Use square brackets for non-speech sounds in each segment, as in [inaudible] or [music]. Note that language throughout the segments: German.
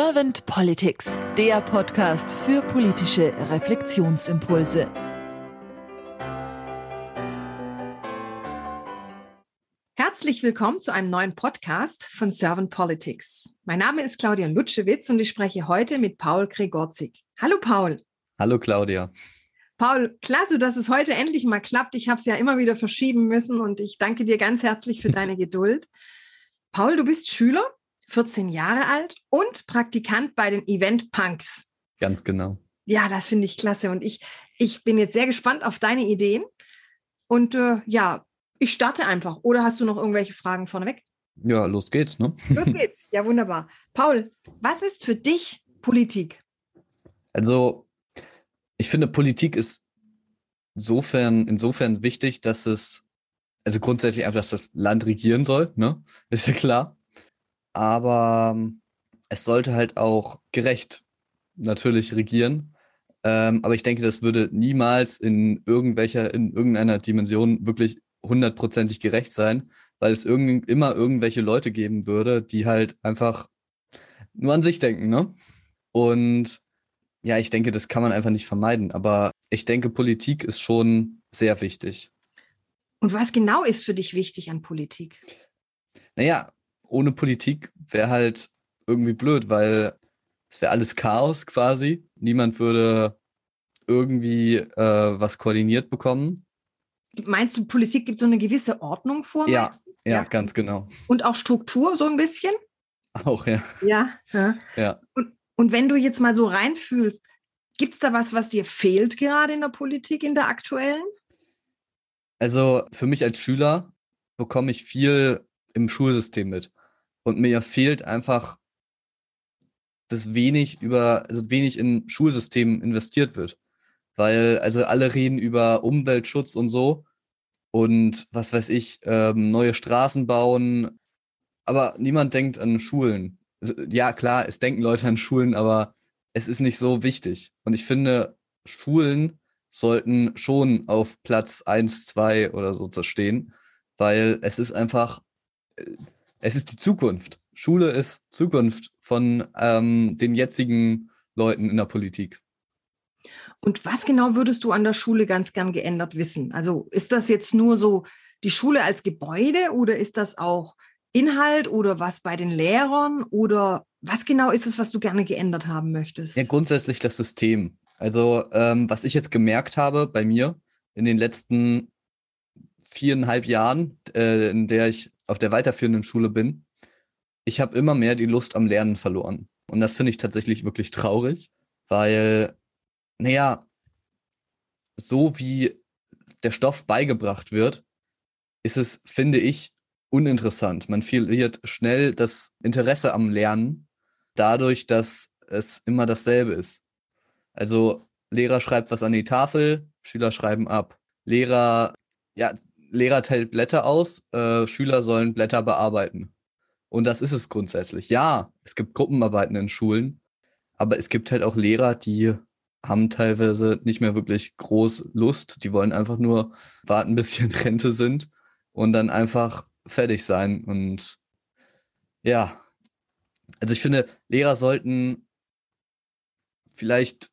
Servant Politics, der Podcast für politische Reflexionsimpulse. Herzlich willkommen zu einem neuen Podcast von Servant Politics. Mein Name ist Claudia Lutschewitz und ich spreche heute mit Paul Gregorzig. Hallo Paul. Hallo Claudia. Paul, klasse, dass es heute endlich mal klappt. Ich habe es ja immer wieder verschieben müssen und ich danke dir ganz herzlich für deine [laughs] Geduld. Paul, du bist Schüler, 14 Jahre alt und Praktikant bei den Event Punks. Ganz genau. Ja, das finde ich klasse und ich, ich bin jetzt sehr gespannt auf deine Ideen. Und äh, ja, ich starte einfach. Oder hast du noch irgendwelche Fragen vorneweg? Ja, los geht's, ne? Los [laughs] geht's. Ja, wunderbar. Paul, was ist für dich Politik? Also, ich finde, Politik ist insofern, insofern wichtig, dass es, also grundsätzlich einfach, dass das Land regieren soll, ne? Ist ja klar. Aber ähm, es sollte halt auch gerecht natürlich regieren. Ähm, aber ich denke, das würde niemals in irgendwelcher, in irgendeiner Dimension wirklich hundertprozentig gerecht sein, weil es irgend, immer irgendwelche Leute geben würde, die halt einfach nur an sich denken, ne? Und ja, ich denke, das kann man einfach nicht vermeiden. Aber ich denke, Politik ist schon sehr wichtig. Und was genau ist für dich wichtig an Politik? Naja, ohne Politik wäre halt irgendwie blöd, weil es wäre alles Chaos quasi. Niemand würde irgendwie äh, was koordiniert bekommen. Meinst du, Politik gibt so eine gewisse Ordnung vor? Ja, ja, ja, ganz genau. Und auch Struktur so ein bisschen? Auch, ja. Ja. Ja. ja. Und, und wenn du jetzt mal so reinfühlst, gibt es da was, was dir fehlt gerade in der Politik, in der aktuellen? Also für mich als Schüler bekomme ich viel im Schulsystem mit. Und mir fehlt einfach das wenig über, also wenig in Schulsystemen investiert wird. Weil, also alle reden über Umweltschutz und so und was weiß ich, ähm, neue Straßen bauen, aber niemand denkt an Schulen. Also, ja, klar, es denken Leute an Schulen, aber es ist nicht so wichtig. Und ich finde, Schulen sollten schon auf Platz eins, zwei oder so stehen, weil es ist einfach, äh, es ist die Zukunft. Schule ist Zukunft von ähm, den jetzigen Leuten in der Politik. Und was genau würdest du an der Schule ganz gern geändert wissen? Also ist das jetzt nur so die Schule als Gebäude oder ist das auch Inhalt oder was bei den Lehrern oder was genau ist es, was du gerne geändert haben möchtest? Ja, grundsätzlich das System. Also ähm, was ich jetzt gemerkt habe bei mir in den letzten viereinhalb Jahren, äh, in der ich auf der weiterführenden Schule bin, ich habe immer mehr die Lust am Lernen verloren. Und das finde ich tatsächlich wirklich traurig, weil, naja, so wie der Stoff beigebracht wird, ist es, finde ich, uninteressant. Man verliert schnell das Interesse am Lernen, dadurch, dass es immer dasselbe ist. Also Lehrer schreibt was an die Tafel, Schüler schreiben ab. Lehrer, ja, Lehrer teilt Blätter aus, äh, Schüler sollen Blätter bearbeiten. Und das ist es grundsätzlich. Ja, es gibt Gruppenarbeiten in Schulen, aber es gibt halt auch Lehrer, die haben teilweise nicht mehr wirklich groß Lust. Die wollen einfach nur warten, [laughs] bis sie in Rente sind und dann einfach fertig sein. Und ja, also ich finde, Lehrer sollten vielleicht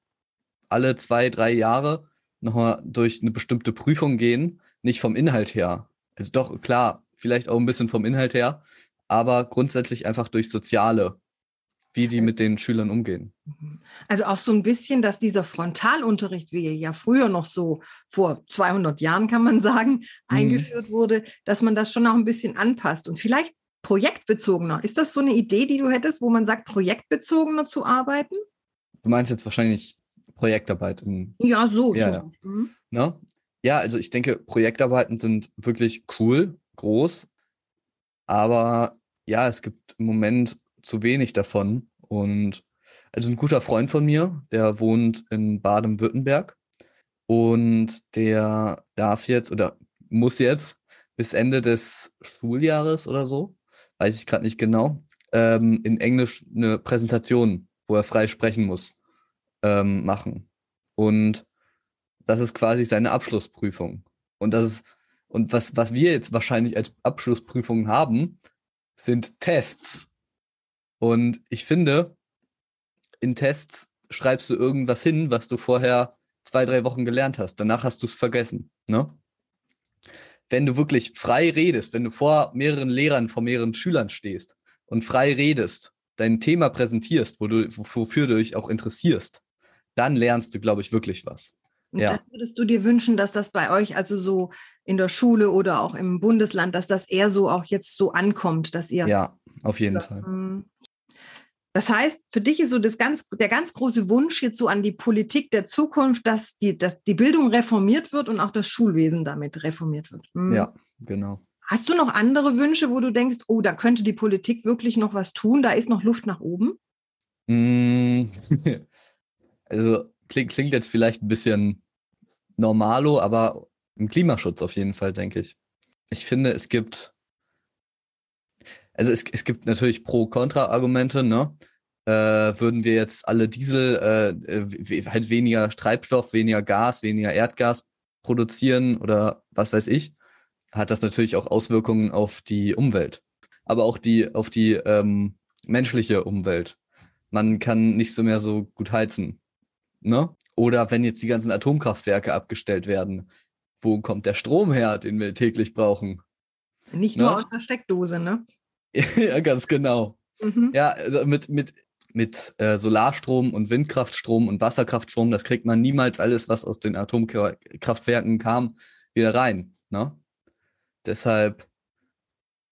alle zwei, drei Jahre nochmal durch eine bestimmte Prüfung gehen, nicht vom Inhalt her. Also doch, klar, vielleicht auch ein bisschen vom Inhalt her, aber grundsätzlich einfach durch Soziale, wie die mit den Schülern umgehen. Mhm. Also auch so ein bisschen, dass dieser Frontalunterricht, wie er ja früher noch so vor 200 Jahren, kann man sagen, mhm. eingeführt wurde, dass man das schon noch ein bisschen anpasst und vielleicht projektbezogener. Ist das so eine Idee, die du hättest, wo man sagt, projektbezogener zu arbeiten? Du meinst jetzt wahrscheinlich Projektarbeit. Im, ja, so. Ja, so. ja. Mhm. Ne? Ja, also ich denke, Projektarbeiten sind wirklich cool, groß, aber ja, es gibt im Moment zu wenig davon. Und also ein guter Freund von mir, der wohnt in Baden-Württemberg und der darf jetzt oder muss jetzt bis Ende des Schuljahres oder so, weiß ich gerade nicht genau, ähm, in Englisch eine Präsentation, wo er frei sprechen muss, ähm, machen. Und das ist quasi seine Abschlussprüfung. Und das ist, und was, was wir jetzt wahrscheinlich als Abschlussprüfung haben, sind Tests. Und ich finde, in Tests schreibst du irgendwas hin, was du vorher zwei, drei Wochen gelernt hast. Danach hast du es vergessen. Ne? Wenn du wirklich frei redest, wenn du vor mehreren Lehrern, vor mehreren Schülern stehst und frei redest, dein Thema präsentierst, wo du, wofür du dich auch interessierst, dann lernst du, glaube ich, wirklich was. Und ja. das würdest du dir wünschen, dass das bei euch also so in der Schule oder auch im Bundesland, dass das eher so auch jetzt so ankommt, dass ihr. Ja, auf jeden Fall. Hm. Das heißt, für dich ist so das ganz, der ganz große Wunsch jetzt so an die Politik der Zukunft, dass die, dass die Bildung reformiert wird und auch das Schulwesen damit reformiert wird. Hm. Ja, genau. Hast du noch andere Wünsche, wo du denkst, oh, da könnte die Politik wirklich noch was tun, da ist noch Luft nach oben? Hm. [laughs] also klingt, klingt jetzt vielleicht ein bisschen normalo, aber im Klimaschutz auf jeden Fall, denke ich. Ich finde, es gibt also es, es gibt natürlich Pro-Kontra-Argumente, ne? Äh, würden wir jetzt alle Diesel, äh, halt weniger Treibstoff, weniger Gas, weniger Erdgas produzieren oder was weiß ich, hat das natürlich auch Auswirkungen auf die Umwelt, aber auch die auf die ähm, menschliche Umwelt. Man kann nicht so mehr so gut heizen, ne? Oder wenn jetzt die ganzen Atomkraftwerke abgestellt werden, wo kommt der Strom her, den wir täglich brauchen? Nicht nur ne? aus der Steckdose, ne? [laughs] ja, ganz genau. Mhm. Ja, also mit, mit, mit äh, Solarstrom und Windkraftstrom und Wasserkraftstrom, das kriegt man niemals alles, was aus den Atomkraftwerken kam, wieder rein. Ne? Deshalb,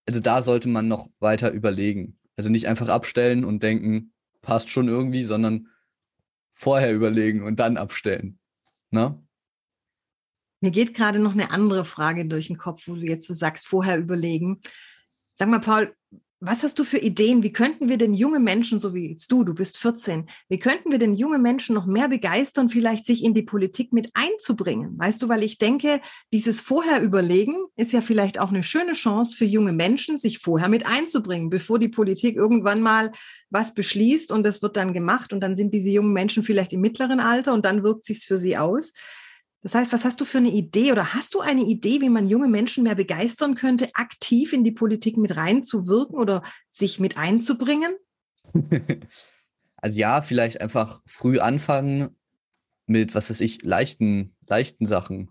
also da sollte man noch weiter überlegen. Also nicht einfach abstellen und denken, passt schon irgendwie, sondern vorher überlegen und dann abstellen. Ne? Mir geht gerade noch eine andere Frage durch den Kopf, wo du jetzt so sagst, vorher überlegen. Sag mal, Paul, was hast du für Ideen? Wie könnten wir denn junge Menschen, so wie jetzt du, du bist 14, wie könnten wir denn junge Menschen noch mehr begeistern, vielleicht sich in die Politik mit einzubringen? Weißt du, weil ich denke, dieses vorher überlegen ist ja vielleicht auch eine schöne Chance für junge Menschen, sich vorher mit einzubringen, bevor die Politik irgendwann mal was beschließt und das wird dann gemacht und dann sind diese jungen Menschen vielleicht im mittleren Alter und dann wirkt sich's für sie aus. Das heißt, was hast du für eine Idee oder hast du eine Idee, wie man junge Menschen mehr begeistern könnte, aktiv in die Politik mit reinzuwirken oder sich mit einzubringen? [laughs] Also ja, vielleicht einfach früh anfangen mit, was weiß ich, leichten, leichten Sachen.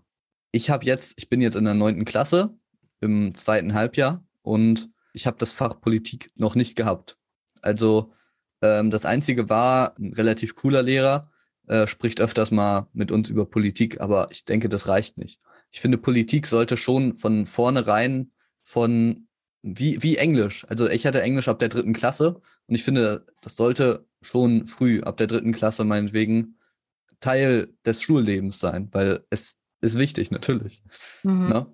Ich habe jetzt, ich bin jetzt in der neunten Klasse im zweiten Halbjahr und ich habe das Fach Politik noch nicht gehabt. Also ähm, das Einzige war ein relativ cooler Lehrer, äh, spricht öfters mal mit uns über Politik, aber ich denke, das reicht nicht. Ich finde, Politik sollte schon von vornherein von wie, wie Englisch. Also ich hatte Englisch ab der dritten Klasse und ich finde, das sollte schon früh ab der dritten Klasse meinetwegen Teil des Schullebens sein, weil es ist wichtig, natürlich. Mhm. Ne?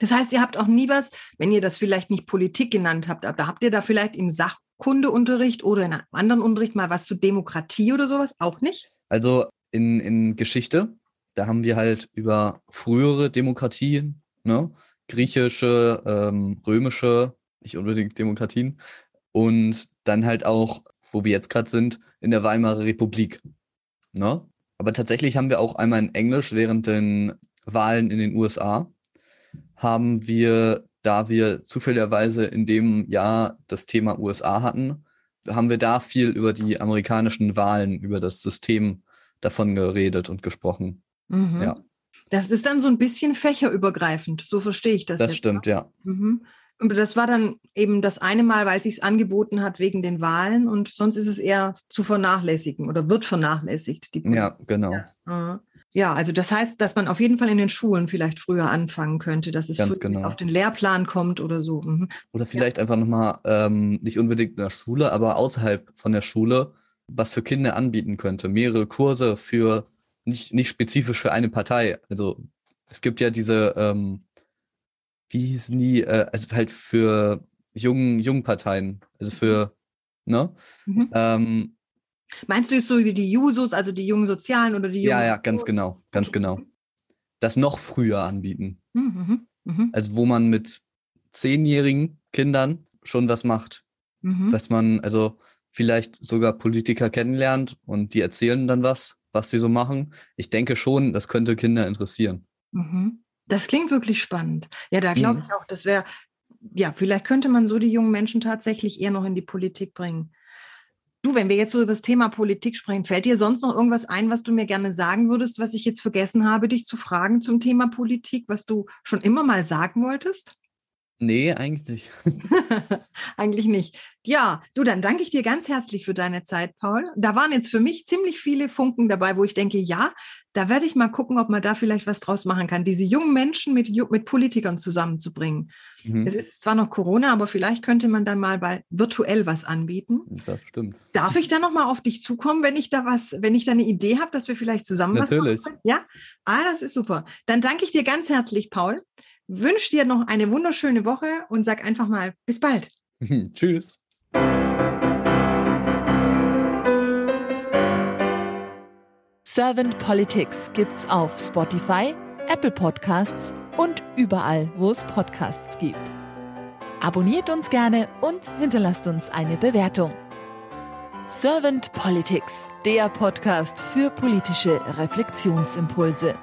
Das heißt, ihr habt auch nie was, wenn ihr das vielleicht nicht Politik genannt habt, aber habt ihr da vielleicht im Sachkundeunterricht oder in einem anderen Unterricht mal was zu Demokratie oder sowas? Auch nicht? Also in, in Geschichte, da haben wir halt über frühere Demokratien, ne? griechische, ähm, römische, nicht unbedingt Demokratien, und dann halt auch, wo wir jetzt gerade sind, in der Weimarer Republik. Ne? Aber tatsächlich haben wir auch einmal in Englisch während den Wahlen in den USA, haben wir, da wir zufälligerweise in dem Jahr das Thema USA hatten, haben wir da viel über die amerikanischen Wahlen, über das System davon geredet und gesprochen. Mhm. Ja. Das ist dann so ein bisschen fächerübergreifend, so verstehe ich das. Das jetzt, stimmt, ja. Mhm. Und das war dann eben das eine Mal, weil es sich angeboten hat wegen den Wahlen und sonst ist es eher zu vernachlässigen oder wird vernachlässigt. ja, genau. Ja. Ja, also das heißt, dass man auf jeden Fall in den Schulen vielleicht früher anfangen könnte, dass es genau. auf den Lehrplan kommt oder so. Mhm. Oder vielleicht ja. einfach nochmal, ähm, nicht unbedingt in der Schule, aber außerhalb von der Schule, was für Kinder anbieten könnte. Mehrere Kurse für, nicht, nicht spezifisch für eine Partei. Also es gibt ja diese, ähm, wie hießen die, äh, also halt für jungen, jungen Parteien, also für, ne? Mhm. Ähm, Meinst du jetzt so wie die Jusos, also die jungen Sozialen oder die jungen? Ja, ja, ganz genau, ganz genau. Das noch früher anbieten. Mhm, mh. Also wo man mit zehnjährigen Kindern schon was macht. Mhm. Was man, also vielleicht sogar Politiker kennenlernt und die erzählen dann was, was sie so machen. Ich denke schon, das könnte Kinder interessieren. Mhm. Das klingt wirklich spannend. Ja, da glaube mhm. ich auch, das wäre, ja, vielleicht könnte man so die jungen Menschen tatsächlich eher noch in die Politik bringen. Du, wenn wir jetzt so über das Thema Politik sprechen, fällt dir sonst noch irgendwas ein, was du mir gerne sagen würdest, was ich jetzt vergessen habe, dich zu fragen zum Thema Politik, was du schon immer mal sagen wolltest? Nee, eigentlich nicht. [laughs] [laughs] eigentlich nicht. Ja, du, dann danke ich dir ganz herzlich für deine Zeit, Paul. Da waren jetzt für mich ziemlich viele Funken dabei, wo ich denke, ja, da werde ich mal gucken, ob man da vielleicht was draus machen kann, diese jungen Menschen mit, mit Politikern zusammenzubringen. Mhm. Es ist zwar noch Corona, aber vielleicht könnte man dann mal bei virtuell was anbieten. Das stimmt. Darf ich dann nochmal auf dich zukommen, wenn ich da was, wenn ich da eine Idee habe, dass wir vielleicht zusammen Natürlich. was machen können? Ja? Ah, das ist super. Dann danke ich dir ganz herzlich, Paul. Wünsche dir noch eine wunderschöne Woche und sag einfach mal bis bald. [laughs] Tschüss. Servant Politics gibt's auf Spotify, Apple Podcasts und überall, wo es Podcasts gibt. Abonniert uns gerne und hinterlasst uns eine Bewertung. Servant Politics, der Podcast für politische Reflexionsimpulse.